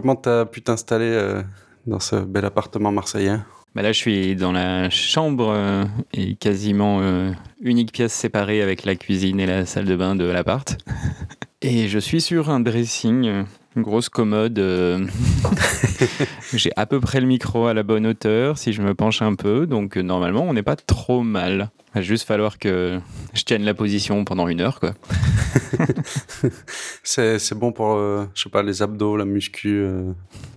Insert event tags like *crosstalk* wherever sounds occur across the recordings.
Comment t'as pu t'installer euh, dans ce bel appartement marseillais? Bah Là, je suis dans la chambre euh, et quasiment euh, unique pièce séparée avec la cuisine et la salle de bain de l'appart. *laughs* Et je suis sur un dressing, une grosse commode. *laughs* J'ai à peu près le micro à la bonne hauteur si je me penche un peu. Donc normalement, on n'est pas trop mal. Il va juste falloir que je tienne la position pendant une heure. quoi. *laughs* c'est bon pour, je sais pas, les abdos, la muscu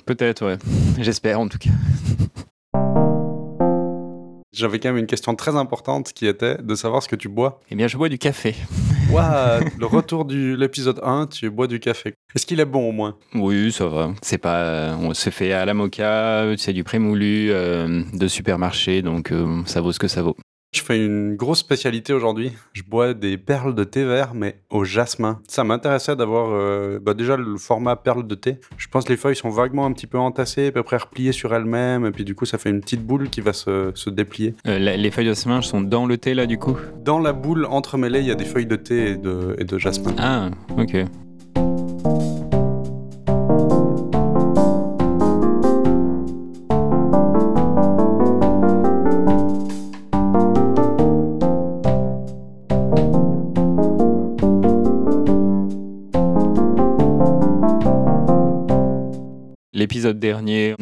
Peut-être, ouais. J'espère en tout cas. J'avais quand même une question très importante qui était de savoir ce que tu bois. Eh bien, je bois du café. *laughs* Waouh, le retour de l'épisode 1, tu bois du café. Est-ce qu'il est bon au moins? Oui, ça va. C'est pas, on se fait à la mocha, c'est du prémoulu euh, de supermarché, donc euh, ça vaut ce que ça vaut. Je fais une grosse spécialité aujourd'hui. Je bois des perles de thé vert, mais au jasmin. Ça m'intéressait d'avoir euh, bah déjà le format perle de thé. Je pense que les feuilles sont vaguement un petit peu entassées, à peu près repliées sur elles-mêmes, et puis du coup, ça fait une petite boule qui va se, se déplier. Euh, les feuilles de jasmin sont dans le thé, là, du coup? Dans la boule entremêlée, il y a des feuilles de thé et de, et de jasmin. Ah, ok.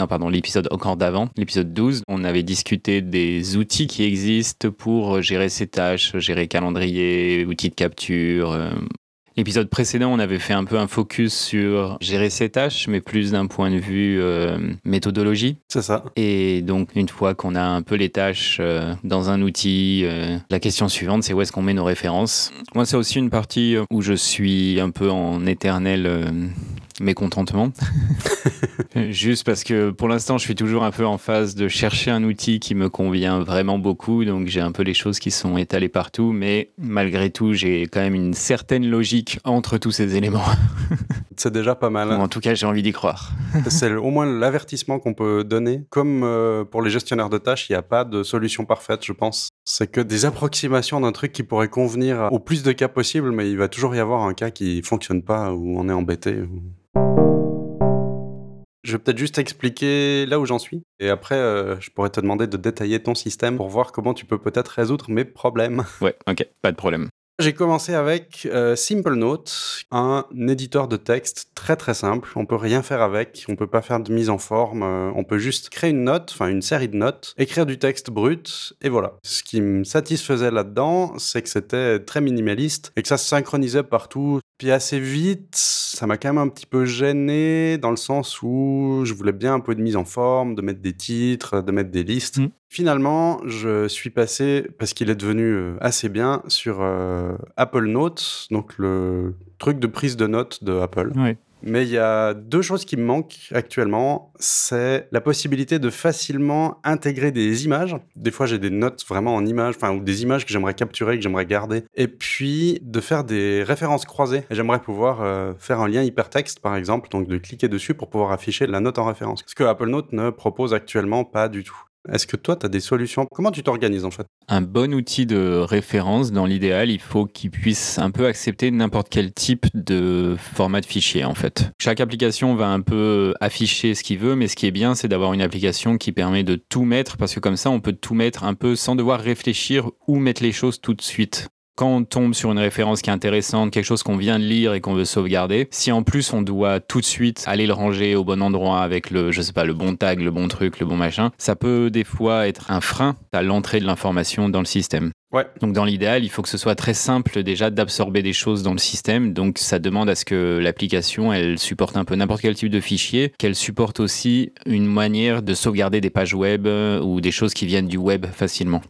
Pardon, l'épisode encore d'avant, l'épisode 12, on avait discuté des outils qui existent pour gérer ses tâches, gérer calendrier, outils de capture. Euh. L'épisode précédent, on avait fait un peu un focus sur gérer ses tâches, mais plus d'un point de vue euh, méthodologie. C'est ça. Et donc, une fois qu'on a un peu les tâches euh, dans un outil, la question suivante, c'est où est-ce qu'on met nos références? Moi, c'est aussi une partie où je suis un peu en éternel mécontentement. *laughs* Juste parce que pour l'instant, je suis toujours un peu en phase de chercher un outil qui me convient vraiment beaucoup. Donc j'ai un peu les choses qui sont étalées partout. Mais malgré tout, j'ai quand même une certaine logique entre tous ces éléments. *laughs* C'est déjà pas mal. en tout cas, j'ai envie d'y croire. *laughs* C'est au moins l'avertissement qu'on peut donner. Comme euh, pour les gestionnaires de tâches, il n'y a pas de solution parfaite, je pense. C'est que des approximations d'un truc qui pourrait convenir au plus de cas possible, mais il va toujours y avoir un cas qui fonctionne pas, où on est embêté. Je vais peut-être juste expliquer là où j'en suis. Et après, euh, je pourrais te demander de détailler ton système pour voir comment tu peux peut-être résoudre mes problèmes. *laughs* Ouais, ok, pas de problème. J'ai commencé avec euh, Simple Note, un éditeur de texte très très simple. On peut rien faire avec, on peut pas faire de mise en forme, euh, on peut juste créer une note, enfin une série de notes, écrire du texte brut, et voilà. Ce qui me satisfaisait là-dedans, c'est que c'était très minimaliste et que ça se synchronisait partout. Puis assez vite, ça m'a quand même un petit peu gêné dans le sens où je voulais bien un peu de mise en forme, de mettre des titres, de mettre des listes. Mmh. Finalement, je suis passé, parce qu'il est devenu euh, assez bien, sur euh, Apple Notes, donc le truc de prise de notes de Apple. Mais il y a deux choses qui me manquent actuellement. C'est la possibilité de facilement intégrer des images. Des fois, j'ai des notes vraiment en images, enfin, ou des images que j'aimerais capturer, que j'aimerais garder. Et puis, de faire des références croisées. J'aimerais pouvoir euh, faire un lien hypertexte, par exemple, donc de cliquer dessus pour pouvoir afficher la note en référence. Ce que Apple Note ne propose actuellement pas du tout. Est-ce que toi, tu as des solutions? Comment tu t'organises en fait? Un bon outil de référence, dans l'idéal, il faut qu'il puisse un peu accepter n'importe quel type de format de fichier en fait. Chaque application va un peu afficher ce qu'il veut, mais ce qui est bien, c'est d'avoir une application qui permet de tout mettre, parce que comme ça, on peut tout mettre un peu sans devoir réfléchir où mettre les choses tout de suite quand on tombe sur une référence qui est intéressante, quelque chose qu'on vient de lire et qu'on veut sauvegarder, si en plus on doit tout de suite aller le ranger au bon endroit avec le, je sais pas, le bon tag, le bon truc, le bon machin, ça peut des fois être un frein à l'entrée de l'information dans le système. Ouais. Donc dans l'idéal, il faut que ce soit très simple déjà d'absorber des choses dans le système. Donc ça demande à ce que l'application, elle supporte un peu n'importe quel type de fichier, qu'elle supporte aussi une manière de sauvegarder des pages web euh, ou des choses qui viennent du web facilement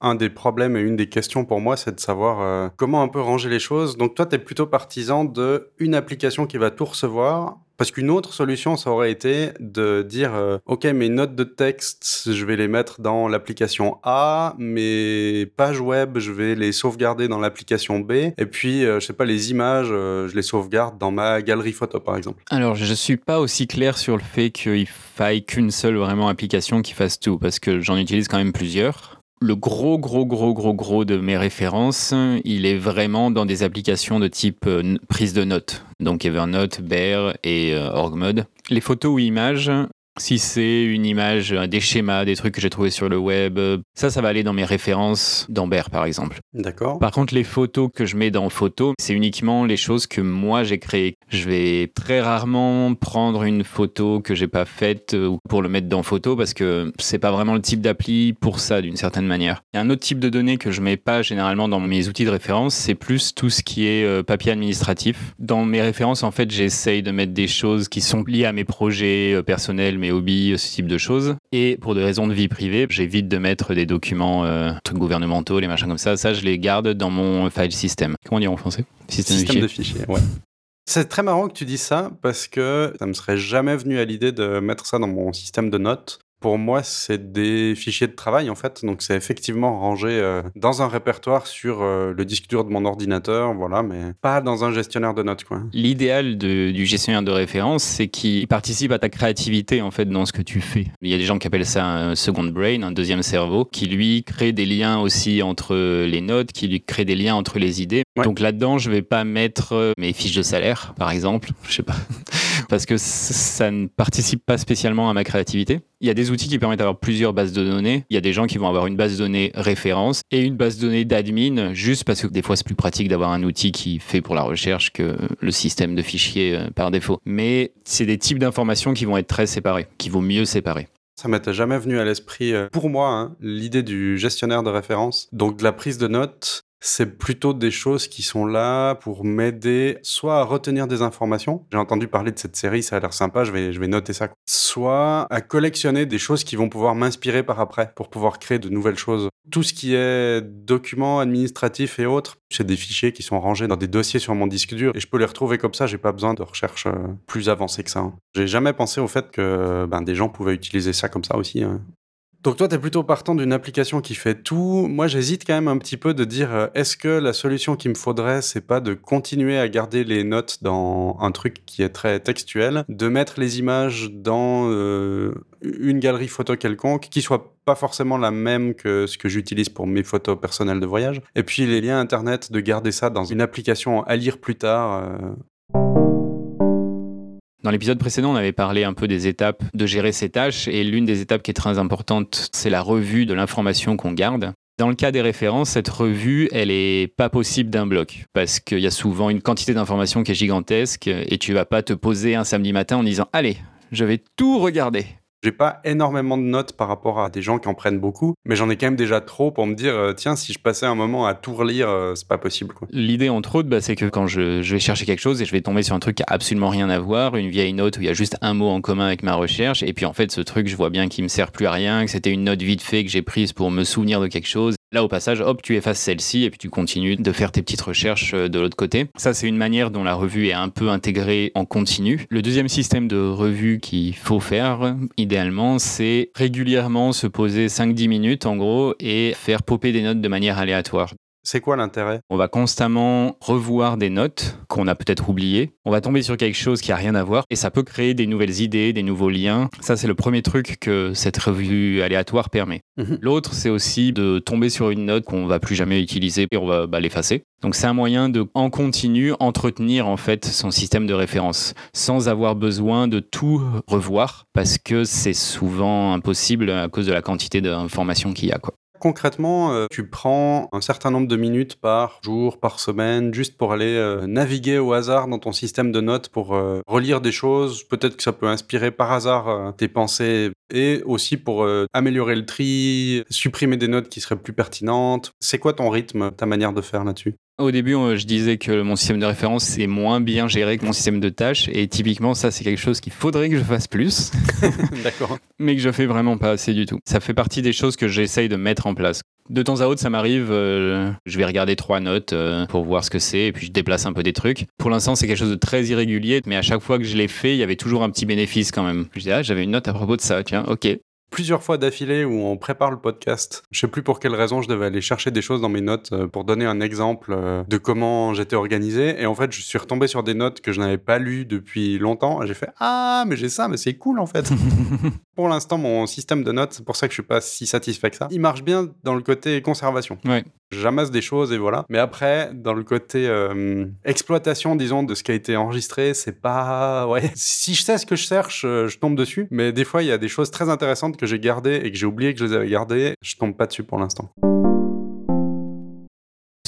un des problèmes et une des questions pour moi, c'est de savoir euh, comment un peu ranger les choses. Donc toi, tu es plutôt partisan de une application qui va tout recevoir. Parce qu'une autre solution, ça aurait été de dire, euh, OK, mes notes de texte, je vais les mettre dans l'application A, mes pages web, je vais les sauvegarder dans l'application B, et puis, euh, je sais pas, les images, je les sauvegarde dans ma galerie photo, par exemple. Alors, je suis pas aussi clair sur le fait qu'il faille qu'une seule vraiment application qui fasse tout, parce que j'en utilise quand même plusieurs le gros, gros, gros, gros, gros de mes références, il est vraiment dans des applications de type euh, prise de notes. Donc Evernote, Bear et euh, OrgMod. Les photos ou images, si c'est une image, euh, des schémas, des trucs que j'ai trouvés sur le web, euh, ça, ça va aller dans mes références d'Amber, par exemple. D'accord. Par contre, les photos que je mets dans photo, c'est uniquement les choses que moi j'ai créées. Je vais très rarement prendre une photo que j'ai pas faite euh, pour le mettre dans photo parce que c'est pas vraiment le type d'appli pour ça d'une certaine manière. Il y a un autre type de données que je mets pas généralement dans mes outils de référence, c'est plus tout ce qui est papier administratif. Dans mes références, en fait, j'essaye de mettre des choses qui sont liées à mes projets personnels, mes hobbies, ce type de choses. Et pour des raisons de vie privée, j'évite de mettre des documents, euh, trucs gouvernementaux, les machins comme ça. Ça, je les garde dans mon file system. Comment dire en français? Système, de fichiers. ouais. C'est très marrant que tu dis ça parce que ça me serait jamais venu à l'idée de mettre ça dans mon système de notes pour moi, c'est des fichiers de travail en fait, donc c'est effectivement rangé euh, dans un répertoire sur euh, le disque dur de mon ordinateur, voilà, mais pas dans un gestionnaire de notes quoi. L'idéal du gestionnaire de référence, c'est qu'il participe à ta créativité en fait dans ce que tu fais. Il y a des gens qui appellent ça un second brain, un deuxième cerveau, qui lui crée des liens aussi entre les notes, qui lui crée des liens entre les idées. Donc là-dedans, je vais pas mettre euh, mes fiches de salaire, par exemple, je sais pas, parce que ça ne participe pas spécialement à ma créativité. Il y a des outils qui permettent d'avoir plusieurs bases de données. Il y a des gens qui vont avoir une base de données référence et une base de données d'admin, juste parce que des fois c'est plus pratique d'avoir un outil qui fait pour la recherche que le système de fichiers euh, par défaut. Mais c'est des types d'informations qui vont être très séparés, qui vaut mieux séparer. Ça m'était jamais venu à l'esprit, euh, pour moi, hein, l'idée du gestionnaire de référence, donc de la prise de notes c'est plutôt des choses qui sont là pour m'aider soit à retenir des informations. J'ai entendu parler de cette série, ça a l'air sympa, je vais, je vais noter ça. Soit à collectionner des choses qui vont pouvoir m'inspirer par après pour pouvoir créer de nouvelles choses. Tout ce qui est documents administratifs et autres, c'est des fichiers qui sont rangés dans des dossiers sur mon disque dur et je peux les retrouver comme ça, j'ai pas besoin de recherche euh, plus avancée que ça. Hein. J'ai jamais pensé au fait que ben, des gens pouvaient utiliser ça comme ça aussi. Donc toi, tu es plutôt partant d'une application qui fait tout. Moi, j'hésite quand même un petit peu de dire, euh, est-ce que la solution qu'il me faudrait, c'est pas de continuer à garder les notes dans un truc qui est très textuel, de mettre les images dans euh, une galerie photo quelconque, qui soit pas forcément la même que ce que j'utilise pour mes photos personnelles de voyage, et puis les liens Internet, de garder ça dans une application à lire plus tard. Euh. Dans l'épisode précédent, on avait parlé un peu des étapes de gérer ces tâches et l'une des étapes qui est très importante, c'est la revue de l'information qu'on garde. Dans le cas des références, cette revue, elle est pas possible d'un bloc parce qu'il y a souvent une quantité d'informations qui est gigantesque et tu vas pas te poser un samedi matin en disant allez, je vais tout regarder. J'ai pas énormément de notes par rapport à des gens qui en prennent beaucoup, mais j'en ai quand même déjà trop pour me dire euh, tiens, si je passais un moment à tout relire, euh, c'est pas possible. L'idée, entre autres, bah, c'est que quand je, vais chercher quelque chose et je vais tomber sur un truc qui a absolument rien à voir, une vieille note où il y a juste un mot en commun avec ma recherche, et puis en fait, ce truc, je vois bien qu'il me sert plus à rien, que c'était une note vite fait que j'ai prise pour me souvenir de quelque chose, Là, au passage, hop, tu effaces celle-ci et puis tu continues de faire tes petites recherches euh, de l'autre côté. Ça, c'est une manière dont la revue est un peu intégrée en continu. Le deuxième système de revue qu'il faut faire, idéalement, c'est régulièrement se poser 5-10 minutes, en gros, et faire popper des notes de manière aléatoire. C'est quoi l'intérêt? On va constamment revoir des notes qu'on a peut-être oubliées. On va tomber sur quelque chose qui a rien à voir et ça peut créer des nouvelles idées, des nouveaux liens. Ça, c'est le premier truc que cette revue aléatoire permet. Mhm. L'autre, c'est aussi de tomber sur une note qu'on va plus jamais utiliser et on va bah, l'effacer. Donc c'est un moyen de, en continu, entretenir en fait son système de référence sans avoir besoin de tout revoir parce que c'est souvent impossible à cause de la quantité d'informations qu'il y a. Quoi. Concrètement, euh, tu prends un certain nombre de minutes par jour, par semaine, juste pour aller euh, naviguer au hasard dans ton système de notes pour euh, relire des choses. Peut-être que ça peut inspirer par hasard tes pensées et aussi pour améliorer le tri, supprimer des notes qui seraient plus pertinentes. C'est quoi ton rythme, ta manière de faire là-dessus? Au début, je disais que mon système de référence est moins bien géré que mon système de tâches. Et typiquement, ça, c'est quelque chose qu'il faudrait que je fasse plus. *laughs* *laughs* D'accord. Mais que je fais vraiment pas assez du tout. Ça fait partie des choses que j'essaye de mettre en place. De temps à autre, ça m'arrive, euh, je vais regarder trois notes euh, pour voir ce que c'est, et puis je déplace un peu des trucs. Pour l'instant, c'est quelque chose de très irrégulier, mais à chaque fois que je l'ai fait, il y avait toujours un petit bénéfice quand même. Je dis, ah, j'avais une note à propos de ça, tiens, ok plusieurs fois d'affilée où on prépare le podcast. Je sais plus pour quelle raison je devais aller chercher des choses dans mes notes euh, pour donner un exemple euh, de comment j'étais organisé. Et en fait, je suis retombé sur des notes que je n'avais pas lues depuis longtemps. J'ai fait Ah, mais j'ai ça, mais c'est cool en fait. *laughs* pour l'instant, mon système de notes, c'est pour ça que je suis pas si satisfait que ça. Il marche bien dans le côté conservation. Ouais. J'amasse des choses et voilà. Mais après, dans le côté euh, exploitation, disons, de ce qui a été enregistré, c'est pas. Ouais. *laughs* Si je sais ce que je cherche, euh, je tombe dessus. Mais des fois, il y a des choses très intéressantes que j'ai gardées et que j'ai oublié que je les avais gardées. Je tombe pas dessus pour l'instant.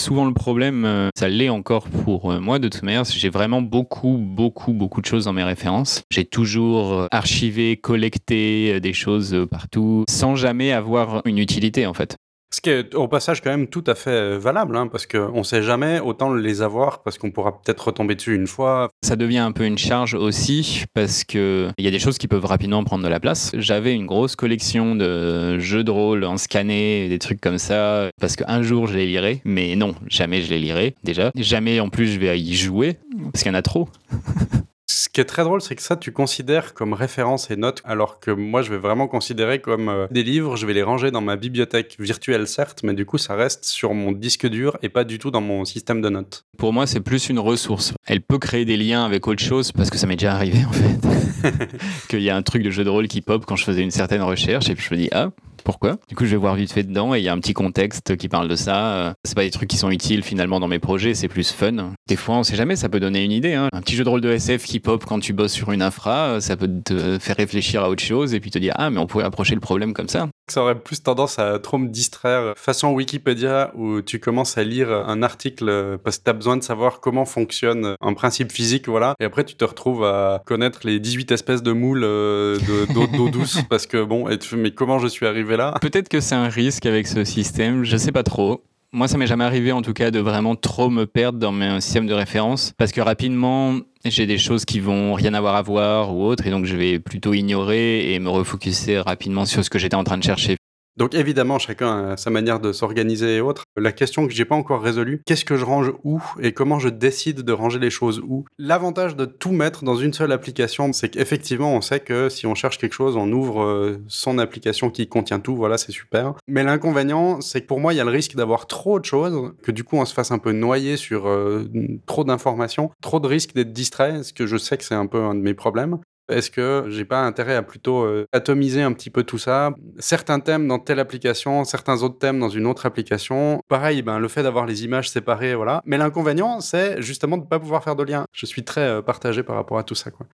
Souvent le problème, euh, ça l'est encore pour moi de toute manière, j'ai vraiment beaucoup, beaucoup, beaucoup de choses dans mes références. J'ai toujours archivé, collecté des choses partout, sans jamais avoir une utilité en fait. Ce qui est au passage quand même tout à fait euh, valable, hein, parce qu'on ne sait jamais autant les avoir, parce qu'on pourra peut-être retomber dessus une fois. Ça devient un peu une charge aussi, parce qu'il y a des choses qui peuvent rapidement prendre de la place. J'avais une grosse collection de jeux de rôle en scanné, des trucs comme ça, parce qu'un jour je les lirai, mais non, jamais je les lirai déjà. Jamais en plus je vais y jouer, parce qu'il y en a trop. *laughs* Ce qui est très drôle, c'est que ça, tu considères comme référence et notes, alors que moi, je vais vraiment considérer comme euh, des livres. Je vais les ranger dans ma bibliothèque virtuelle, certes, mais du coup, ça reste sur mon disque dur et pas du tout dans mon système de notes. Pour moi, c'est plus une ressource. Elle peut créer des liens avec autre chose, parce que ça m'est déjà arrivé, en fait. *laughs* Qu'il y a un truc de jeu de rôle qui pop quand je faisais une certaine recherche, et puis je me dis, ah, pourquoi? Du coup, je vais voir vite fait dedans et il y a un petit contexte qui parle de ça. Euh, c'est pas des trucs qui sont utiles finalement dans mes projets, c'est plus fun. Des fois, on sait jamais, ça peut donner une idée. Hein. Un petit jeu de rôle de SF qui pop quand tu bosses sur une infra, euh, ça peut te faire réfléchir à autre chose et puis te dire ah mais on pourrait approcher le problème comme ça. Ça aurait plus tendance à trop me distraire façon Wikipédia où tu commences à lire un article parce que tu as besoin de savoir comment fonctionne un principe physique, voilà. Et après, tu te retrouves à connaître les 18 espèces de moules euh, d'eau *laughs* douce parce que bon, mais comment je suis arrivé là? Peut-être que c'est un risque avec ce système, je sais pas trop. Moi, ça m'est jamais arrivé en tout cas de vraiment trop me perdre dans mes systèmes de référence parce que rapidement, j'ai des choses qui vont rien avoir à voir ou autre et donc je vais plutôt ignorer et me refocuser rapidement sur ce que j'étais en train de chercher. Donc évidemment, chacun a sa manière de s'organiser et autres. La question que j'ai pas encore résolue, qu'est-ce que je range où et comment je décide de ranger les choses où? L'avantage de tout mettre dans une seule application, c'est qu'effectivement, on sait que si on cherche quelque chose, on ouvre euh, son application qui contient tout, voilà, c'est super. Mais l'inconvénient, c'est que pour moi, il y a le risque d'avoir trop de choses, que du coup, on se fasse un peu noyer sur euh, trop d'informations, trop de risques d'être distrait, ce que je sais que c'est un peu un de mes problèmes. Est-ce que j'ai pas intérêt à plutôt euh, atomiser un petit peu tout ça? Certains thèmes dans telle application, certains autres thèmes dans une autre application. Pareil, ben, le fait d'avoir les images séparées, voilà. Mais l'inconvénient, c'est justement de ne pas pouvoir faire de lien. Je suis très euh, partagé par rapport à tout ça. Quoi.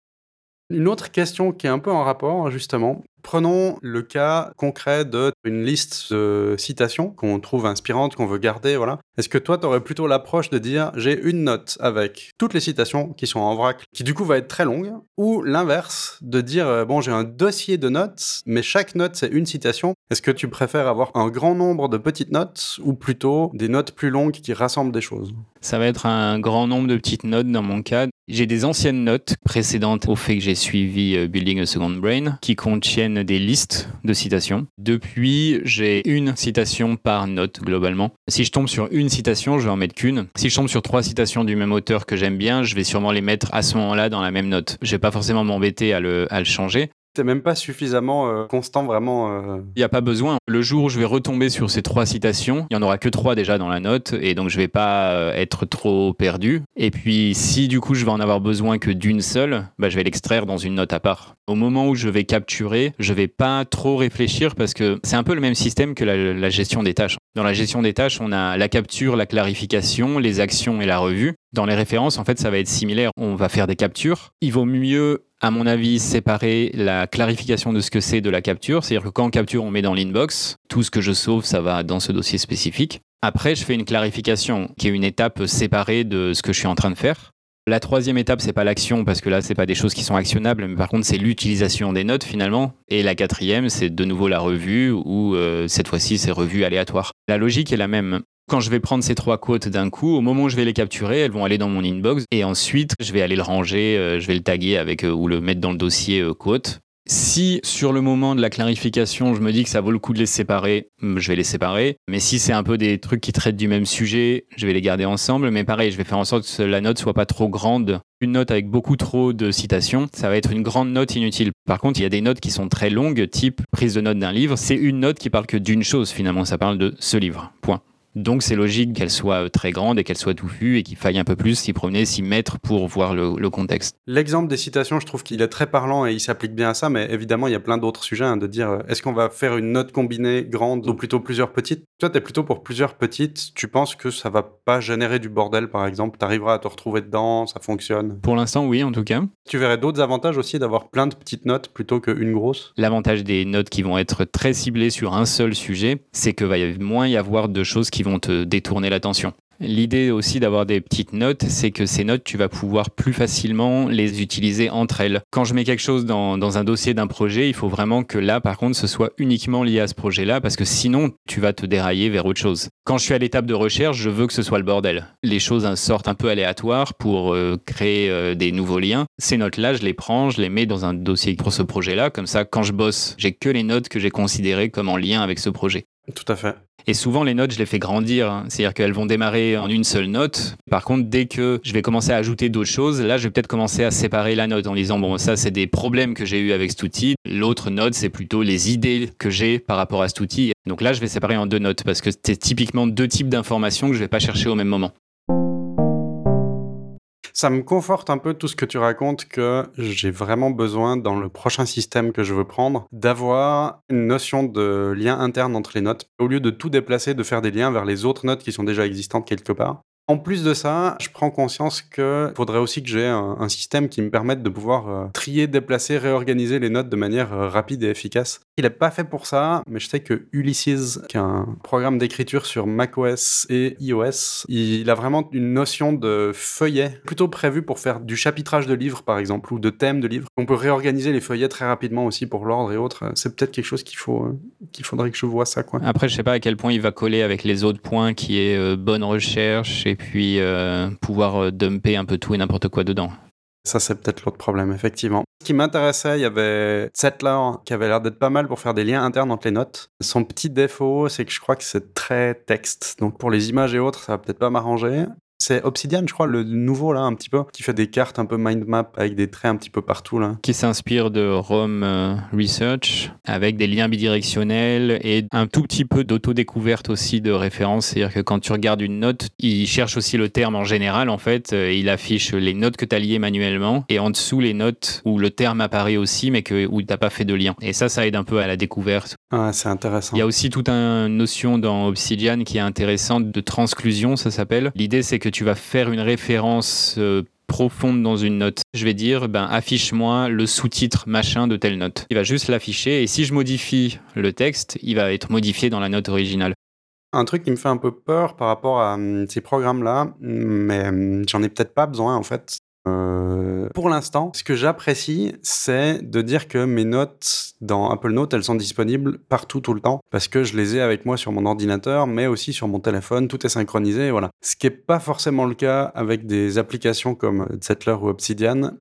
Une autre question qui est un peu en rapport, justement, Prenons le cas concret d'une liste de citations qu'on trouve inspirantes, qu'on veut garder, voilà. Est-ce que toi, tu aurais plutôt l'approche de dire j'ai une note avec toutes les citations qui sont en vrac, qui du coup va être très longue, ou l'inverse, de dire euh, bon, j'ai un dossier de notes, mais chaque note c'est une citation. Est-ce que tu préfères avoir un grand nombre de petites notes ou plutôt des notes plus longues qui rassemblent des choses? Ça va être un grand nombre de petites notes dans mon cas. J'ai des anciennes notes précédentes au fait que j'ai suivi euh, Building a Second Brain qui contiennent des listes de citations. Depuis, j'ai une citation par note globalement. Si je tombe sur une citation, je vais en mettre qu'une. Si je tombe sur trois citations du même auteur que j'aime bien, je vais sûrement les mettre à ce moment-là dans la même note. Je vais pas forcément m'embêter à le, à le changer même pas suffisamment euh, constant vraiment. Euh. Il n'y a pas besoin. Le jour où je vais retomber sur ces trois citations, il y en aura que trois déjà dans la note et donc je vais pas euh, être trop perdu. Et puis si du coup je vais en avoir besoin que d'une seule, bah, je vais l'extraire dans une note à part. Au moment où je vais capturer, je vais pas trop réfléchir parce que c'est un peu le même système que la, la gestion des tâches. Dans la gestion des tâches, on a la capture, la clarification, les actions et la revue. Dans les références, en fait, ça va être similaire. On va faire des captures. Il vaut mieux à mon avis, séparer la clarification de ce que c'est de la capture. C'est-à-dire que quand capture, on met dans l'inbox. Tout ce que je sauve, ça va dans ce dossier spécifique. Après, je fais une clarification qui est une étape séparée de ce que je suis en train de faire. La troisième étape, c'est pas l'action parce que là, c'est pas des choses qui sont actionnables, mais par contre, c'est l'utilisation des notes finalement. Et la quatrième, c'est de nouveau la revue ou euh, cette fois-ci, c'est revue aléatoire. La logique est la même. Quand je vais prendre ces trois quotes d'un coup, au moment où je vais les capturer, elles vont aller dans mon inbox et ensuite je vais aller le ranger, euh, je vais le taguer avec euh, ou le mettre dans le dossier euh, quote. Si sur le moment de la clarification, je me dis que ça vaut le coup de les séparer, mm, je vais les séparer. Mais si c'est un peu des trucs qui traitent du même sujet, je vais les garder ensemble. Mais pareil, je vais faire en sorte que la note soit pas trop grande. Une note avec beaucoup trop de citations, ça va être une grande note inutile. Par contre, il y a des notes qui sont très longues, type prise de note d'un livre. C'est une note qui parle que d'une chose finalement, ça parle de ce livre. Point. Donc c'est logique qu'elle soit très grande et qu'elle soit touffue et qu'il faille un peu plus s'y promener, s'y mettre pour voir le, contexte. L'exemple des citations, je trouve qu'il est très parlant et il s'applique bien à ça, mais évidemment, il y a plein d'autres sujets hein, de dire euh, est-ce qu'on va faire une note combinée grande ou plutôt plusieurs petites? Toi, tu es plutôt pour plusieurs petites. Tu penses que ça va pas générer du bordel, par exemple? Tu arriveras à te retrouver dedans, ça fonctionne? Pour l'instant, oui, en tout cas. Tu verrais d'autres avantages aussi d'avoir plein de petites notes plutôt qu'une grosse? L'avantage des notes qui vont être très ciblées sur un seul sujet, c'est que va moins y avoir de choses qui te détourner l'attention. L'idée aussi d'avoir des petites notes, c'est que ces notes, tu vas pouvoir plus facilement les utiliser entre elles. Quand je mets quelque chose dans, un dossier d'un projet, il faut vraiment que là, par contre, ce soit uniquement lié à ce projet-là, parce que sinon, tu vas te dérailler vers autre chose. Quand je suis à l'étape de recherche, je veux que ce soit le bordel. Les choses sortent un peu aléatoires pour euh, créer euh, des nouveaux liens. Ces notes-là, je les prends, je les mets dans un dossier pour ce projet-là. Comme ça, quand je bosse, j'ai que les notes que j'ai considérées comme en lien avec ce projet. Tout à fait. Et souvent, les notes, je les fais grandir. Hein. C'est-à-dire qu'elles vont démarrer en une seule note. Par contre, dès que je vais commencer à ajouter d'autres choses, là, je vais peut-être commencer à séparer la note en disant, bon, ça, c'est des problèmes que j'ai eu avec cet outil. L'autre note, c'est plutôt les idées que j'ai par rapport à cet outil. Donc là, je vais séparer en deux notes parce que c'est typiquement deux types d'informations que je vais pas chercher au même moment ça me conforte un peu tout ce que tu racontes que j'ai vraiment besoin dans le prochain système que je veux prendre d'avoir une notion de lien interne entre les notes au lieu de tout déplacer, de faire des liens vers les autres notes qui sont déjà existantes quelque part. En plus de ça, je prends conscience qu'il faudrait aussi que j'ai un, système qui me permette de pouvoir euh, trier, déplacer, réorganiser les notes de manière euh, rapide et efficace. Il n'est pas fait pour ça, mais je sais que Ulysses, qui est un programme d'écriture sur macOS et iOS, il a vraiment une notion de feuillet plutôt prévu pour faire du chapitrage de livres, par exemple, ou de thèmes de livres. On peut réorganiser les feuillets très rapidement aussi pour l'ordre et autres. C'est peut-être quelque chose qu'il euh, faudrait que je vois ça. Après, je sais pas à quel point il va coller avec les autres points qui est bonne recherche et puis euh, pouvoir euh, dumper un peu tout et n'importe quoi dedans. Ça, c'est peut-être l'autre problème, effectivement. Ce qui m'intéressait, il y avait Settler qui avait l'air d'être pas mal pour faire des liens internes entre les notes. Son petit défaut, c'est que je crois que c'est très texte. Donc pour les images et autres, ça va peut-être pas m'arranger. C'est Obsidian, je crois, le nouveau là, un petit peu, qui fait des cartes un peu mind map avec des traits un petit peu partout là. Qui s'inspire de Rome euh, Research avec des liens bidirectionnels et un tout petit peu d'auto-découverte aussi de référence. C'est-à-dire que quand tu regardes une note, il cherche aussi le terme en général en fait. Euh, il affiche les notes que tu as liées manuellement et en dessous les notes où le terme apparaît aussi mais que, où tu n'as pas fait de lien. Et ça, ça aide un peu à la découverte. Ah, c'est intéressant. Il y a aussi toute une notion dans Obsidian qui est intéressante de transclusion, ça s'appelle. L'idée, c'est que que tu vas faire une référence euh, profonde dans une note. Je vais dire, ben, affiche-moi le sous-titre machin de telle note. Il va juste l'afficher et si je modifie le texte, il va être modifié dans la note originale. Un truc qui me fait un peu peur par rapport à hum, ces programmes-là, mais hum, j'en ai peut-être pas besoin en fait, euh, pour l'instant, ce que j'apprécie, c'est de dire que mes notes dans Apple Note, elles sont disponibles partout, tout le temps, parce que je les ai avec moi sur mon ordinateur, mais aussi sur mon téléphone, tout est synchronisé, voilà. Ce qui n'est pas forcément le cas avec des applications comme Zettler ou Obsidian,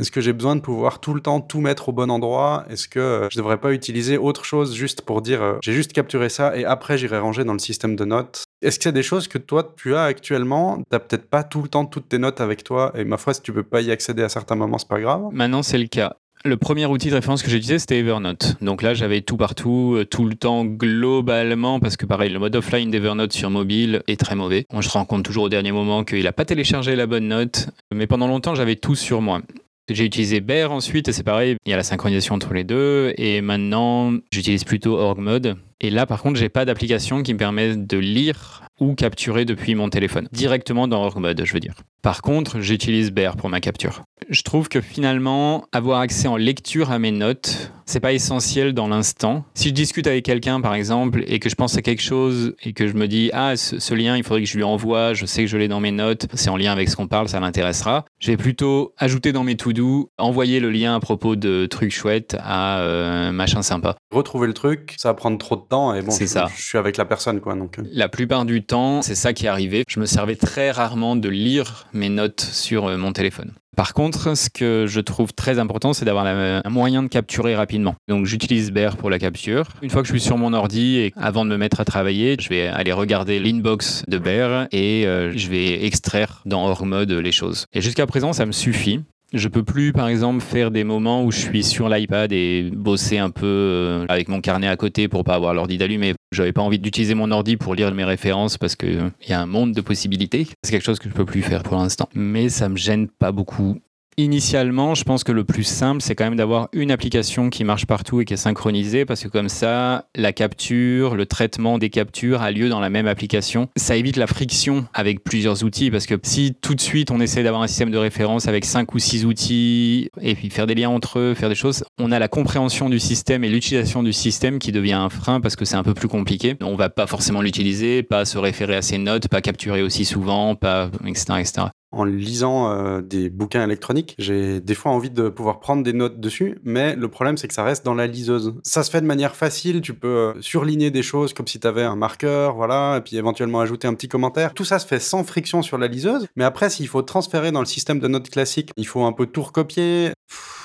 est-ce que j'ai besoin de pouvoir tout le temps tout mettre au bon endroit? Est-ce que euh, je devrais pas utiliser autre chose juste pour dire euh, j'ai juste capturé ça et après j'irai ranger dans le système de notes? Est-ce que c'est des choses que toi tu as actuellement T'as peut-être pas tout le temps toutes tes notes avec toi et ma foi si tu peux pas y accéder à certains moments c'est pas grave. Maintenant c'est le cas. Le premier outil de référence que j'ai utilisé, c'était Evernote. Donc là, j'avais tout partout, euh, tout le temps, globalement, parce que pareil, le mode offline d'Evernote sur mobile est très mauvais. On se rend compte toujours au dernier moment qu'il n'a pas téléchargé la bonne note. Mais pendant longtemps, j'avais tout sur moi. J'ai utilisé Bear ensuite, et c'est pareil, il y a la synchronisation entre les deux. Et maintenant, j'utilise plutôt Org Mode. Et là, par contre, j'ai pas d'application qui me permet de lire ou capturer depuis mon téléphone, directement dans Org je veux dire. Par contre, j'utilise Bear pour ma capture. Je trouve que finalement, avoir accès en lecture à mes notes, c'est pas essentiel dans l'instant. Si je discute avec quelqu'un, par exemple, et que je pense à quelque chose et que je me dis, ah, ce, lien, il faudrait que je lui envoie, je sais que je l'ai dans mes notes, c'est en lien avec ce qu'on parle, ça l'intéressera. Je vais plutôt ajouter dans mes to-do, envoyer le lien à propos de trucs chouettes à euh, machin sympa. Retrouver le truc, ça va prendre trop de temps et bon, je, ça. je suis avec la personne, quoi. Donc. Euh. La plupart du temps, c'est ça qui est arrivé. Je me servais très rarement de lire mes notes sur euh, mon téléphone. Par contre, ce que je trouve très important, c'est d'avoir un moyen de capturer rapidement. Donc j'utilise Bear pour la capture. Une fois que je suis sur mon ordi et avant de me mettre à travailler, je vais aller regarder l'inbox de Bear et euh, je vais extraire dans hors mode les choses. Et jusqu'à présent, ça me suffit. Je peux plus, par exemple, faire des moments où je suis sur l'iPad et bosser un peu euh, avec mon carnet à côté pour pas avoir l'ordi d'allumé. J'avais pas envie d'utiliser mon ordi pour lire mes références parce qu'il y a un monde de possibilités. C'est quelque chose que je peux plus faire pour l'instant. Mais ça me gêne pas beaucoup. Initialement, je pense que le plus simple, c'est quand même d'avoir une application qui marche partout et qui est synchronisée, parce que comme ça, la capture, le traitement des captures a lieu dans la même application. Ça évite la friction avec plusieurs outils, parce que si tout de suite on essaie d'avoir un système de référence avec cinq ou six outils, et puis faire des liens entre eux, faire des choses, on a la compréhension du système et l'utilisation du système qui devient un frein, parce que c'est un peu plus compliqué. On va pas forcément l'utiliser, pas se référer à ses notes, pas capturer aussi souvent, pas, etc., etc en lisant euh, des bouquins électroniques, j'ai des fois envie de pouvoir prendre des notes dessus, mais le problème c'est que ça reste dans la liseuse. Ça se fait de manière facile, tu peux euh, surligner des choses comme si tu avais un marqueur, voilà, et puis éventuellement ajouter un petit commentaire. Tout ça se fait sans friction sur la liseuse, mais après s'il faut transférer dans le système de notes classique, il faut un peu tout recopier.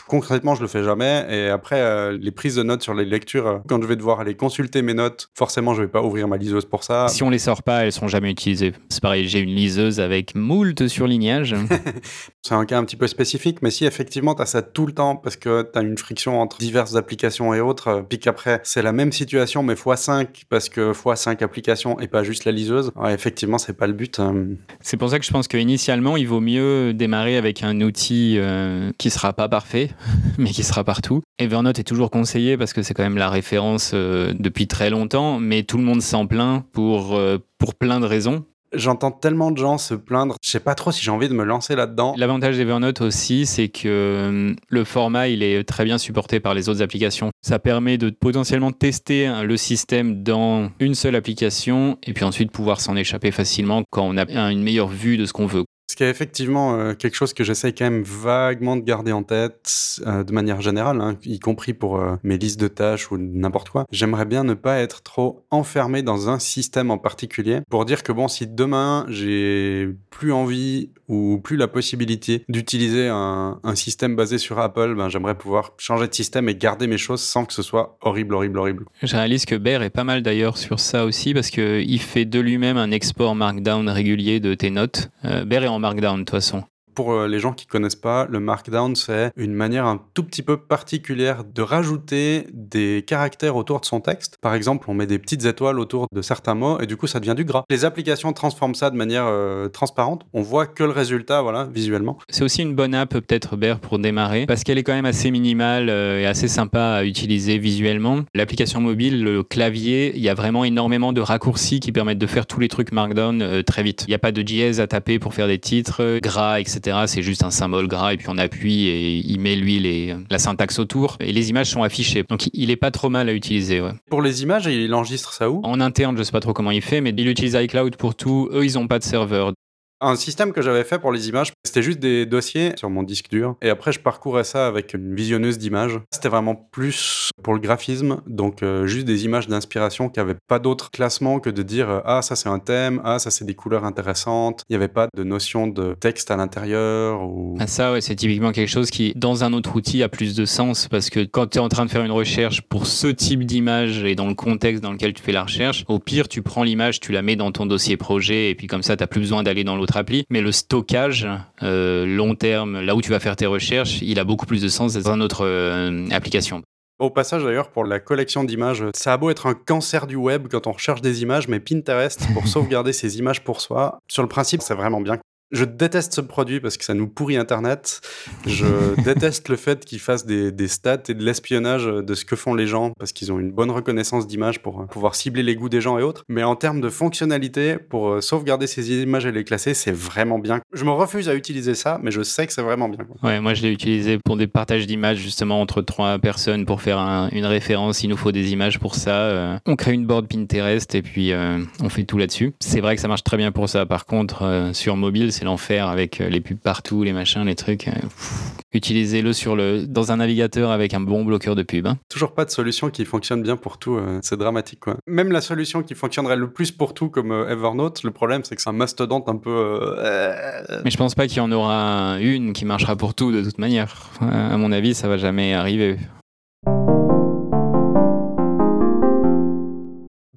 Concrètement, je le fais jamais. Et après, euh, les prises de notes sur les lectures, euh, quand je vais devoir aller consulter mes notes, forcément, je vais pas ouvrir ma liseuse pour ça. Si on les sort pas, elles sont jamais utilisées. C'est pareil, j'ai une liseuse avec moult surlignages. *laughs* c'est un cas un petit peu spécifique, mais si effectivement tu as ça tout le temps parce que tu as une friction entre diverses applications et autres, euh, puis qu'après c'est la même situation mais x5 parce que x5 applications et pas juste la liseuse, effectivement c'est pas le but. C'est pour ça que je pense qu'initialement il vaut mieux démarrer avec un outil qui sera pas parfait *laughs* mais qui sera partout. Evernote est toujours conseillé parce que c'est quand même la référence euh, depuis très longtemps, mais tout le monde s'en plaint pour, euh, pour plein de raisons. J'entends tellement de gens se plaindre, je sais pas trop si j'ai envie de me lancer là-dedans. L'avantage d'Evernote aussi, c'est que euh, le format, il est très bien supporté par les autres applications. Ça permet de potentiellement tester hein, le système dans une seule application et puis ensuite pouvoir s'en échapper facilement quand on a une meilleure vue de ce qu'on veut. Ce qui est effectivement euh, quelque chose que j'essaye quand même vaguement de garder en tête euh, de manière générale, hein, y compris pour euh, mes listes de tâches ou n'importe quoi. J'aimerais bien ne pas être trop enfermé dans un système en particulier pour dire que bon, si demain j'ai plus envie ou plus la possibilité d'utiliser un, système basé sur Apple, ben, j'aimerais pouvoir changer de système et garder mes choses sans que ce soit horrible, horrible, horrible. Je réalise que Bear est pas mal d'ailleurs sur ça aussi parce qu'il fait de lui-même un export Markdown régulier de tes notes. Markdown de toute façon pour euh, les gens qui connaissent pas, le Markdown, c'est une manière un tout petit peu particulière de rajouter des caractères autour de son texte. Par exemple, on met des petites étoiles autour de certains mots et du coup, ça devient du gras. Les applications transforment ça de manière euh, transparente. On voit que le résultat, voilà, visuellement. C'est aussi une bonne app, peut-être, Bear, pour démarrer, parce qu'elle est quand même assez minimale euh, et assez sympa à utiliser visuellement. L'application mobile, le clavier, il y a vraiment énormément de raccourcis qui permettent de faire tous les trucs Markdown très vite. Il n'y a pas de dièse à taper pour faire des titres, gras, etc. C'est juste un symbole gras et puis on appuie et il met lui les, la syntaxe autour et les images sont affichées. Donc il est pas trop mal à utiliser. Pour les images, il enregistre ça où? En interne, je sais pas trop comment il fait, mais il utilise iCloud pour tout. Eux, ils ont pas de serveur. Un système que j'avais fait pour les images, c'était juste des dossiers sur mon disque dur. Et après, je parcourais ça avec une visionneuse d'images. C'était vraiment plus pour le graphisme, donc euh, juste des images d'inspiration qui n'avaient pas d'autre classement que de dire euh, Ah, ça c'est un thème, ah, ça c'est des couleurs intéressantes. Il n'y avait pas de notion de texte à l'intérieur. Ou... Ah, ça, ouais, c'est typiquement quelque chose qui, dans un autre outil, a plus de sens parce que quand tu es en train de faire une recherche pour ce type d'image et dans le contexte dans lequel tu fais la recherche, au pire, tu prends l'image, tu la mets dans ton dossier projet et puis comme ça, tu n'as plus besoin d'aller dans l'autre appli, mais le stockage euh, long terme, là où tu vas faire tes recherches, il a beaucoup plus de sens dans une autre euh, application. Au passage d'ailleurs, pour la collection d'images, ça a beau être un cancer du web quand on recherche des images, mais Pinterest, pour *laughs* sauvegarder ses images pour soi, sur le principe, c'est vraiment bien. Je déteste ce produit parce que ça nous pourrit Internet. Je *laughs* déteste le fait qu'ils fassent des, des, stats et de l'espionnage de ce que font les gens parce qu'ils ont une bonne reconnaissance d'image pour euh, pouvoir cibler les goûts des gens et autres. Mais en termes de fonctionnalité, pour euh, sauvegarder ces images et les classer, c'est vraiment bien. Je me refuse à utiliser ça, mais je sais que c'est vraiment bien. Ouais, moi je l'ai utilisé pour des partages d'images justement entre trois personnes pour faire une référence. Il nous faut des images pour ça. Euh. on crée une board Pinterest et puis on fait tout là-dessus. C'est vrai que ça marche très bien pour ça. Par contre, sur mobile, c'est l'enfer avec euh, les pubs partout, les machins, les trucs. Euh, utilisez-le sur le, dans un navigateur avec un bon bloqueur de pub. Hein. Toujours pas de solution qui fonctionne bien pour tout. Euh, c'est dramatique, quoi. Même la solution qui fonctionnerait le plus pour tout, comme Evernote, le problème, c'est que c'est un mastodonte un peu. Mais je pense pas qu'il y en aura une qui marchera pour tout de toute manière. À mon avis, ça va jamais arriver.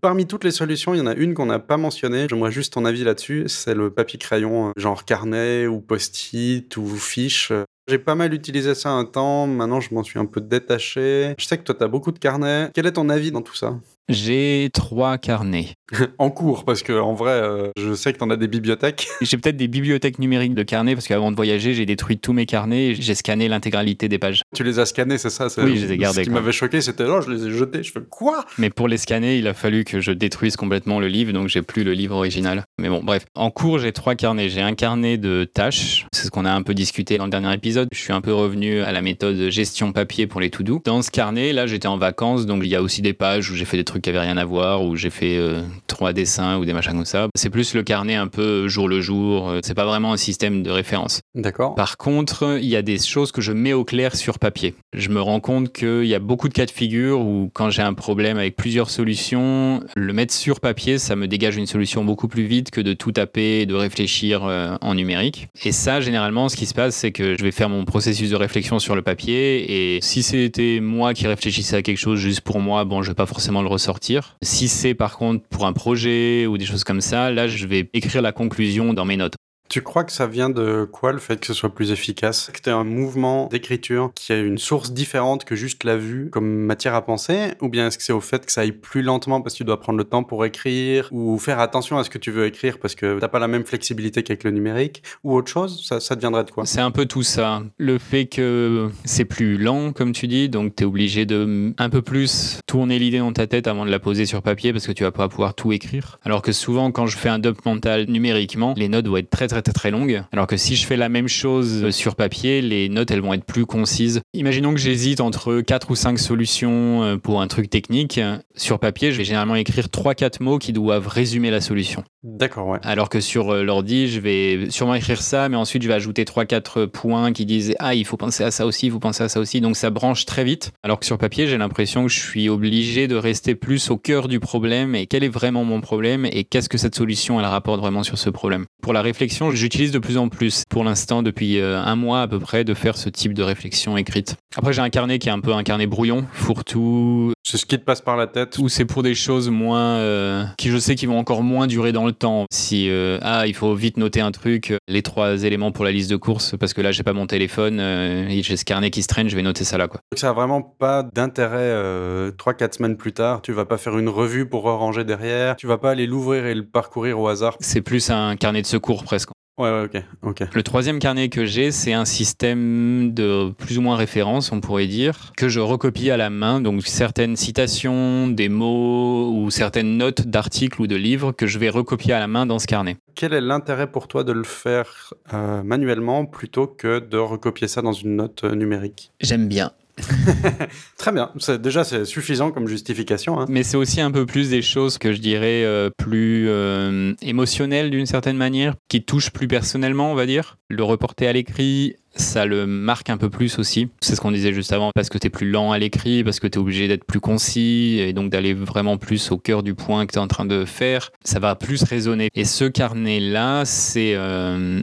Parmi toutes les solutions, il y en a une qu'on n'a pas mentionnée. J'aimerais juste ton avis là-dessus. C'est le papier crayon, euh, genre carnet ou post-it ou fiche. J'ai pas mal utilisé ça un temps. Maintenant, je m'en suis un peu détaché. Je sais que toi, tu as beaucoup de carnets. Quel est ton avis dans tout ça? J'ai trois carnets. *laughs* en cours, parce que en vrai, euh, je sais que tu en as des bibliothèques. *laughs* J'ai peut-être des bibliothèques numériques de carnets, parce qu'avant de voyager, j'ai détruit tous mes carnets et j'ai scanné l'intégralité des pages. Tu les as scannés, c'est ça Oui, je les ai gardés. Ce qui m'avait choqué, c'était là, oh, je les ai jetés. Je fais quoi? Mais pour les scanner, il a fallu que je détruise complètement le livre, donc j'ai plus le livre original. Mais bon, bref. En cours, j'ai trois carnets. J'ai un carnet de tâches, c'est ce qu'on a un peu discuté dans le dernier épisode. Je suis un peu revenu à la méthode gestion papier pour les to-do. Dans ce carnet, là, j'étais en vacances, donc il y a aussi des pages où j'ai fait des trucs qui avaient rien à voir, où j'ai fait euh, trois dessins ou des machins comme ça. C'est plus le carnet un peu jour le jour. Euh, c'est pas vraiment un système de référence. D'accord. Par contre, il y a des choses que je mets au clair sur papier. Je me rends compte qu'il y a beaucoup de cas de figure où quand j'ai un problème avec plusieurs solutions, le mettre sur papier, ça me dégage une solution beaucoup plus vite que de tout taper et de réfléchir euh, en numérique. Et ça, généralement, ce qui se passe, c'est que je vais faire mon processus de réflexion sur le papier et si c'était moi qui réfléchissais à quelque chose juste pour moi, bon, je vais pas forcément le ressortir. Si c'est par contre pour un projet ou des choses comme ça, là, je vais écrire la conclusion dans mes notes. Tu crois que ça vient de quoi le fait que ce soit plus efficace? Que tu un mouvement d'écriture qui a une source différente que juste la vue comme matière à penser? Ou bien est-ce que c'est au fait que ça aille plus lentement parce que tu dois prendre le temps pour écrire Ou faire attention à ce que tu veux écrire parce que t'as pas la même flexibilité qu'avec le numérique? Ou autre chose ça, deviendrait de quoi? C'est un peu tout ça. Le fait que c'est plus lent, comme tu dis, donc tu es obligé de un peu plus tourner l'idée dans ta tête avant de la poser sur papier parce que tu vas pas pouvoir tout écrire. Alors que souvent, quand je fais un dump mental numériquement, les notes vont être très très très longue. Alors que si je fais la même chose sur papier, les notes elles vont être plus concises. Imaginons que j'hésite entre 4 ou 5 solutions euh, pour un truc technique. Sur papier, je vais généralement écrire 3-4 mots qui doivent résumer la solution. D'accord, ouais. Alors que sur euh, l'ordi, je vais sûrement écrire ça, mais ensuite je vais ajouter 3-4 points qui disent Ah, il faut penser à ça aussi, il faut penser à ça aussi. Donc ça branche très vite. Alors que sur papier, j'ai l'impression que je suis obligé de rester plus au cœur du problème et quel est vraiment mon problème et qu'est-ce que cette solution elle rapporte vraiment sur ce problème. Pour la réflexion, j'utilise de plus en plus, pour l'instant, depuis euh, un mois à peu près, de faire ce type de réflexion écrite. Après, j'ai un carnet qui est un peu un carnet brouillon, fourre-tout. C'est ce qui te passe par la tête. Ou c'est pour des choses moins. Euh, qui je sais qui vont encore moins durer dans le temps. Si, euh, ah, il faut vite noter un truc, les trois éléments pour la liste de courses, parce que là, j'ai pas mon téléphone, et j'ai ce carnet qui se traîne, je vais noter ça là, quoi. Donc ça a vraiment pas d'intérêt 3-4 semaines plus tard. Tu vas pas faire une revue pour ranger derrière. Tu vas pas aller l'ouvrir et le parcourir au hasard. C'est plus un carnet de secours presque. Ouais, ouais, ok, ok. Le troisième carnet que j'ai, c'est un système de plus ou moins référence, on pourrait dire, que je recopie à la main. Donc certaines citations, des mots ou certaines notes d'articles ou de livres que je vais recopier à la main dans ce carnet. Quel est l'intérêt pour toi de le faire euh, manuellement plutôt que de recopier ça dans une note euh, numérique? J'aime bien. *laughs* Très bien. Déjà, c'est suffisant comme justification. Hein. Mais c'est aussi un peu plus des choses que je dirais euh, plus euh, émotionnelles d'une certaine manière, qui touchent plus personnellement, on va dire. Le reporter à l'écrit, ça le marque un peu plus aussi. C'est ce qu'on disait juste avant, parce que tu es plus lent à l'écrit, parce que tu es obligé d'être plus concis, et donc d'aller vraiment plus au cœur du point que tu es en train de faire. Ça va plus résonner. Et ce carnet-là, c'est... Euh,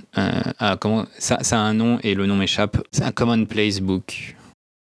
ça a un nom, et le nom m'échappe. C'est un Commonplace Book.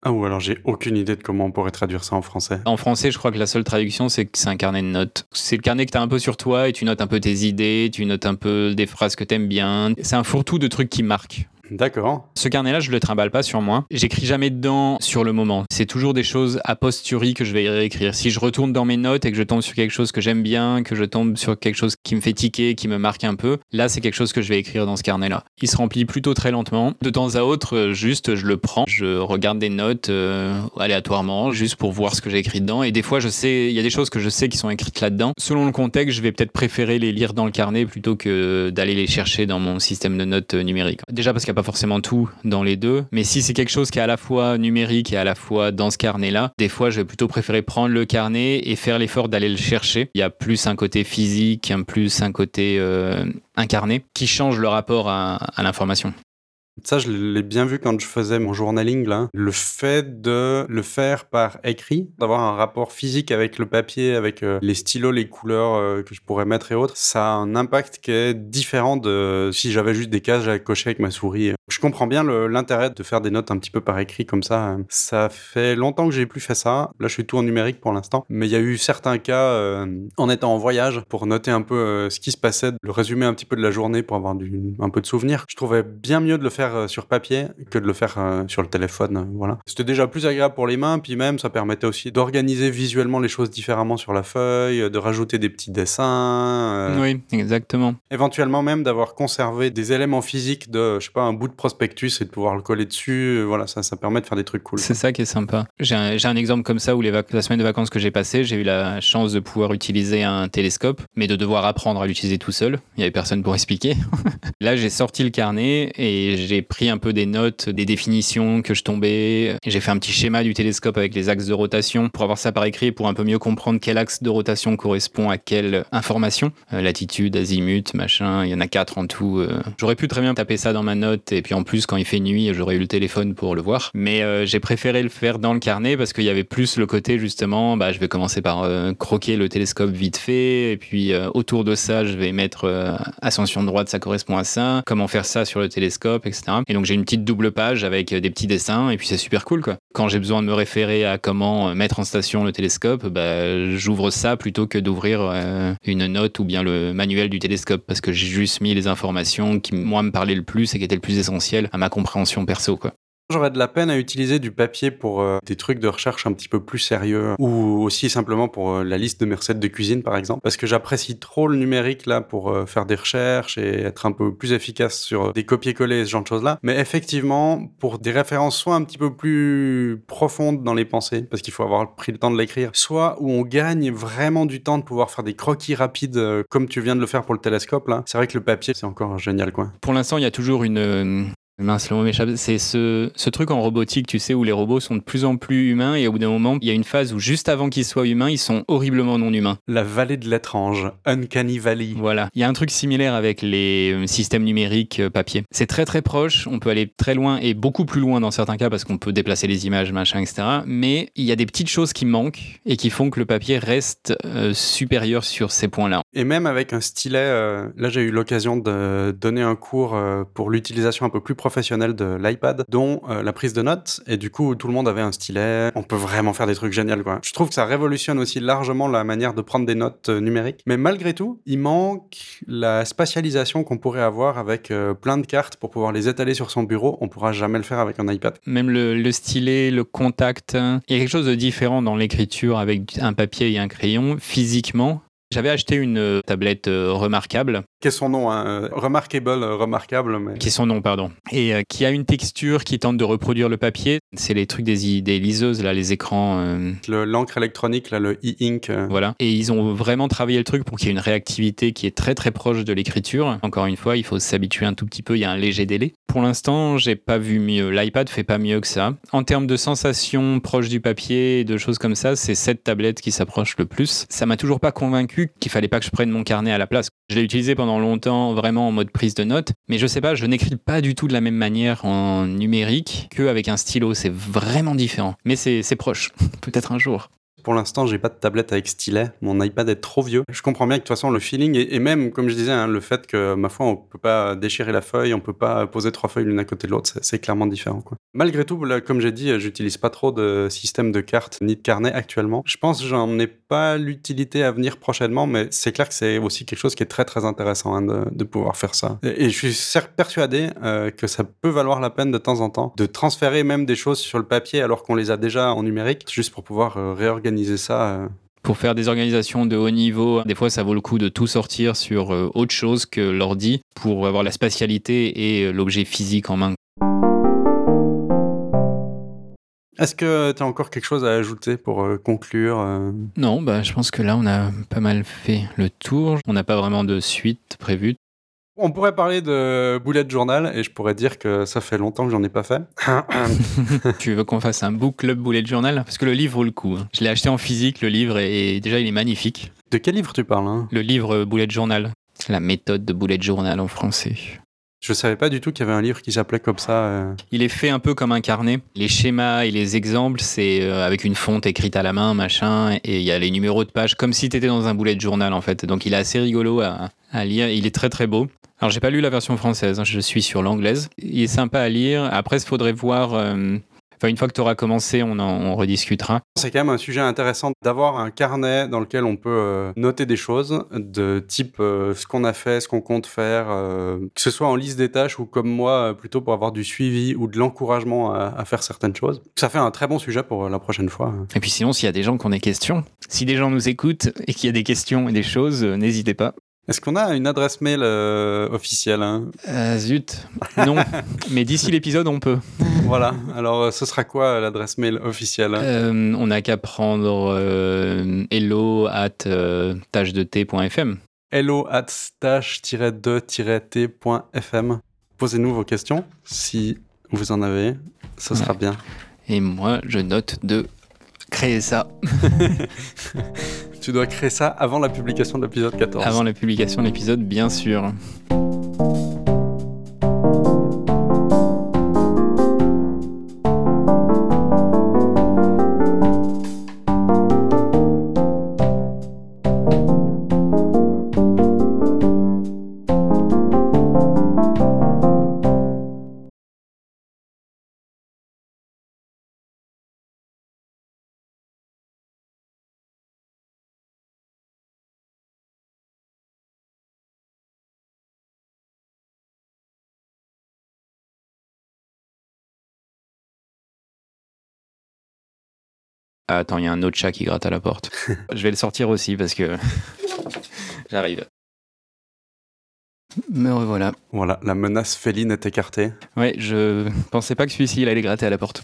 Ah ou alors j'ai aucune idée de comment on pourrait traduire ça en français. En français, je crois que la seule traduction, c'est que c'est un carnet de notes. C'est le carnet que tu as un peu sur toi et tu notes un peu tes idées, tu notes un peu des phrases que tu aimes bien. C'est un fourre-tout de trucs qui marquent. D'accord. Ce carnet-là, je le trimballe pas sur moi. J'écris jamais dedans sur le moment. C'est toujours des choses a posteriori que je vais réécrire. Si je retourne dans mes notes et que je tombe sur quelque chose que j'aime bien, que je tombe sur quelque chose qui me fait tiquer, qui me marque un peu, là, c'est quelque chose que je vais écrire dans ce carnet-là. Il se remplit plutôt très lentement. De temps à autre, juste, je le prends, je regarde des notes euh, aléatoirement, juste pour voir ce que j'ai écrit dedans. Et des fois, je sais, il y a des choses que je sais qui sont écrites là-dedans. Selon le contexte, je vais peut-être préférer les lire dans le carnet plutôt que d'aller les chercher dans mon système de notes euh, numérique. Déjà parce a forcément tout dans les deux, mais si c'est quelque chose qui est à la fois numérique et à la fois dans ce carnet-là, des fois je vais plutôt préférer prendre le carnet et faire l'effort d'aller le chercher. Il y a plus un côté physique, un plus un côté euh, incarné qui change le rapport à l'information. Ça, je l'ai bien vu quand je faisais mon journaling, là. Le fait de le faire par écrit, d'avoir un rapport physique avec le papier, avec euh, les stylos, les couleurs euh, que je pourrais mettre et autres, ça a un impact qui est différent de si j'avais juste des cases à cocher avec ma souris. Je comprends bien l'intérêt de faire des notes un petit peu par écrit comme ça. Ça fait longtemps que j'ai plus fait ça. Là, je suis tout en numérique pour l'instant. Mais il y a eu certains cas euh, en étant en voyage pour noter un peu ce qui se passait, le résumer un petit peu de la journée pour avoir un peu de souvenirs. Je trouvais bien mieux de le faire faire euh, sur papier que de le faire euh, sur le téléphone. euh, Voilà. C'était déjà plus agréable pour les mains, puis même ça permettait aussi d'organiser visuellement les choses différemment sur la feuille, de rajouter des petits dessins. euh, Oui, exactement. Éventuellement même d'avoir conservé des éléments physiques de, je sais pas, un bout de prospectus et de pouvoir le coller dessus. Voilà, ça, ça permet de faire des trucs cool. C'est ça qui est sympa. J'ai un, un exemple comme ça où les la semaine de vacances que j'ai passée, j'ai eu la chance de pouvoir utiliser un télescope, mais de devoir apprendre à l'utiliser tout seul. Il n'y avait personne pour expliquer. *laughs* Là, j'ai sorti le carnet et j'ai pris un peu des notes, des définitions que je tombais. J'ai fait un petit schéma du télescope avec les axes de rotation pour avoir ça par écrit pour un peu mieux comprendre quel axe de rotation correspond à quelle information. Euh, latitude, azimut, machin, il y en a quatre en tout. euh. J'aurais pu très bien taper ça dans ma note et puis en plus, quand il fait nuit, j'aurais eu le téléphone pour le voir. Mais euh, j'ai préféré le faire dans le carnet parce qu'il y avait plus le côté justement, bah, je vais commencer par croquer le télescope vite fait et puis autour de ça, je vais mettre ascension droite, ça correspond à ça, comment faire ça sur le télescope, etc. Et donc j'ai une petite double page avec euh, des petits dessins et puis c'est super cool quoi. Quand j'ai besoin de me référer à comment euh, mettre en station le télescope, bah, j'ouvre ça plutôt que d'ouvrir euh, une note ou bien le manuel du télescope parce que j'ai juste mis les informations qui moi me parlaient le plus et qui étaient le plus essentielles à ma compréhension perso quoi. J'aurais de la peine à utiliser du papier pour euh, des trucs de recherche un petit peu plus sérieux ou aussi simplement pour euh, la liste de mes recettes de cuisine par exemple parce que j'apprécie trop le numérique là pour euh, faire des recherches et être un peu plus efficace sur des copier-coller ce genre de choses là mais effectivement pour des références soit un petit peu plus profondes dans les pensées parce qu'il faut avoir pris le temps de l'écrire soit où on gagne vraiment du temps de pouvoir faire des croquis rapides comme tu viens de le faire pour le télescope là c'est vrai que le papier c'est encore génial quoi Pour l'instant, il y a toujours une. Mince, le mot m'échappe. C'est ce, ce truc en robotique, tu sais, où les robots sont de plus en plus humains et au bout d'un moment, il y a une phase où juste avant qu'ils soient humains, ils sont horriblement non humains. la vallée de l'étrange Uncanny Valley Voilà. Il y a un truc similaire avec les euh, systèmes numériques euh, papier. C'est très très proche, on peut aller très loin et beaucoup plus loin dans certains cas parce qu'on peut déplacer les images, machin, etc. Mais il y a des petites choses qui manquent et qui font que le papier reste euh, supérieur sur ces points-là. Et même avec un stylet, euh, là j'ai eu l'occasion de donner un cours euh, pour l'utilisation un peu plus professionnelle de l'iPad, dont euh, la prise de notes. Et du coup, tout le monde avait un stylet. On peut vraiment faire des trucs géniaux. Quoi. Je trouve que ça révolutionne aussi largement la manière de prendre des notes euh, numériques. Mais malgré tout, il manque la spatialisation qu'on pourrait avoir avec euh, plein de cartes pour pouvoir les étaler sur son bureau. On pourra jamais le faire avec un iPad. Même le, le stylet, le contact, hein. il y a quelque chose de différent dans l'écriture avec un papier et un crayon physiquement. J'avais acheté une tablette euh, remarquable, Qu'est son nom hein Remarkable, remarquable, mais... qui est son nom, pardon, et euh, qui a une texture qui tente de reproduire le papier. C'est les trucs des, des liseuses, là, les écrans. euh, Le- L'encre électronique, là, le e-ink. euh, Voilà. Et ils ont vraiment travaillé le truc pour qu'il y ait une réactivité qui est très très proche de l'écriture. Encore une fois, il faut s'habituer un tout petit peu, il y a un léger délai. Pour l'instant, j'ai pas vu mieux. L'iPad fait pas mieux que ça. En termes de sensations proches du papier et de choses comme ça, c'est cette tablette qui s'approche le plus. Ça m'a toujours pas convaincu qu'il fallait pas que je prenne mon carnet à la place. Je l'ai utilisé pendant longtemps vraiment en mode prise de notes, mais je sais pas, je n'écris pas du tout de la même manière en numérique qu'avec un stylo. C'est vraiment différent. Mais c'est c'est proche. *laughs* Peut-être un jour. Pour l'instant, j'ai pas de tablette avec stylet. Mon iPad est trop vieux. Je comprends bien que de toute façon, le feeling et, même, comme je disais, hein, le fait que, ma foi, on peut pas déchirer la feuille, on peut pas poser trois feuilles l'une à côté de l'autre, c'est- clairement différent. Malgré tout, comme j'ai dit, j'utilise pas trop de système de cartes ni de carnet actuellement. Je pense que j'en ai pas l'utilité à venir prochainement, mais c'est clair que c'est aussi quelque chose qui est très très intéressant hein, de, pouvoir faire ça. Et, je suis persuadé euh, que ça peut valoir la peine de temps en temps de transférer même des choses sur le papier alors qu'on les a déjà en numérique, juste pour pouvoir euh, réorganiser ça. euh. Pour faire des organisations de haut niveau, des fois ça vaut le coup de tout sortir sur euh, autre chose que l'ordi pour avoir la spatialité et euh, l'objet physique en main. Est-ce que tu as encore quelque chose à ajouter pour conclure Non, bah, je pense que là on a pas mal fait le tour. On n'a pas vraiment de suite prévue. On pourrait parler de bullet journal et je pourrais dire que ça fait longtemps que j'en ai pas fait. *laughs* tu veux qu'on fasse un book club bullet journal? Parce que le livre vaut le coup. hein. Je l'ai acheté en physique, le livre, et déjà il est magnifique. de quel livre tu parles hein? Le livre bullet journal. La méthode de bullet journal en français. Je savais pas du tout qu'il y avait un livre qui s'appelait comme ça. euh. Il est fait un peu comme un carnet. Les schémas et les exemples, c'est euh, avec une fonte écrite à la main, machin, et il y a les numéros de page, comme si tu étais dans un bullet journal en fait. Donc il est assez rigolo à, à lire. Il est très très beau. Alors j'ai pas lu la version française, hein, je suis sur l'anglaise. Il est sympa à lire. Après, il faudrait voir. euh, Enfin, une fois que tu auras commencé, on en on rediscutera. C'est quand même un sujet intéressant d'avoir un carnet dans lequel on peut euh, noter des choses de type euh, ce qu'on a fait, ce qu'on compte faire, euh, que ce soit en liste des tâches ou comme moi, plutôt pour avoir du suivi ou de l'encouragement à, à faire certaines choses. Ça fait un très bon sujet pour la prochaine fois. Et puis sinon, s'il y a des gens qui ont des questions, si des gens nous écoutent et qu'il y a des questions et des choses, n'hésitez pas. Est-ce qu'on a une adresse mail euh, officielle hein? Euh, zut, non. *laughs* Mais d'ici l'épisode, on peut. Voilà. Alors, euh, ce sera quoi l'adresse mail officielle hein? Euh, on n'a qu'à prendre hello at tâche de t.fm. hello at stache-2-t.fm. Posez-nous vos questions si vous en avez. Ce sera Ouais. bien. Et moi, je note de créer ça *laughs* Tu dois créer ça avant la publication de l'épisode 14. avant la publication de l'épisode, bien sûr. Ah, attends, il y a un autre chat qui gratte à la porte. *laughs* je vais le sortir aussi parce que *laughs* j'arrive. Me revoilà. Voilà, la menace féline est écartée. Ouais, je pensais pas que celui-ci il allait gratter à la porte.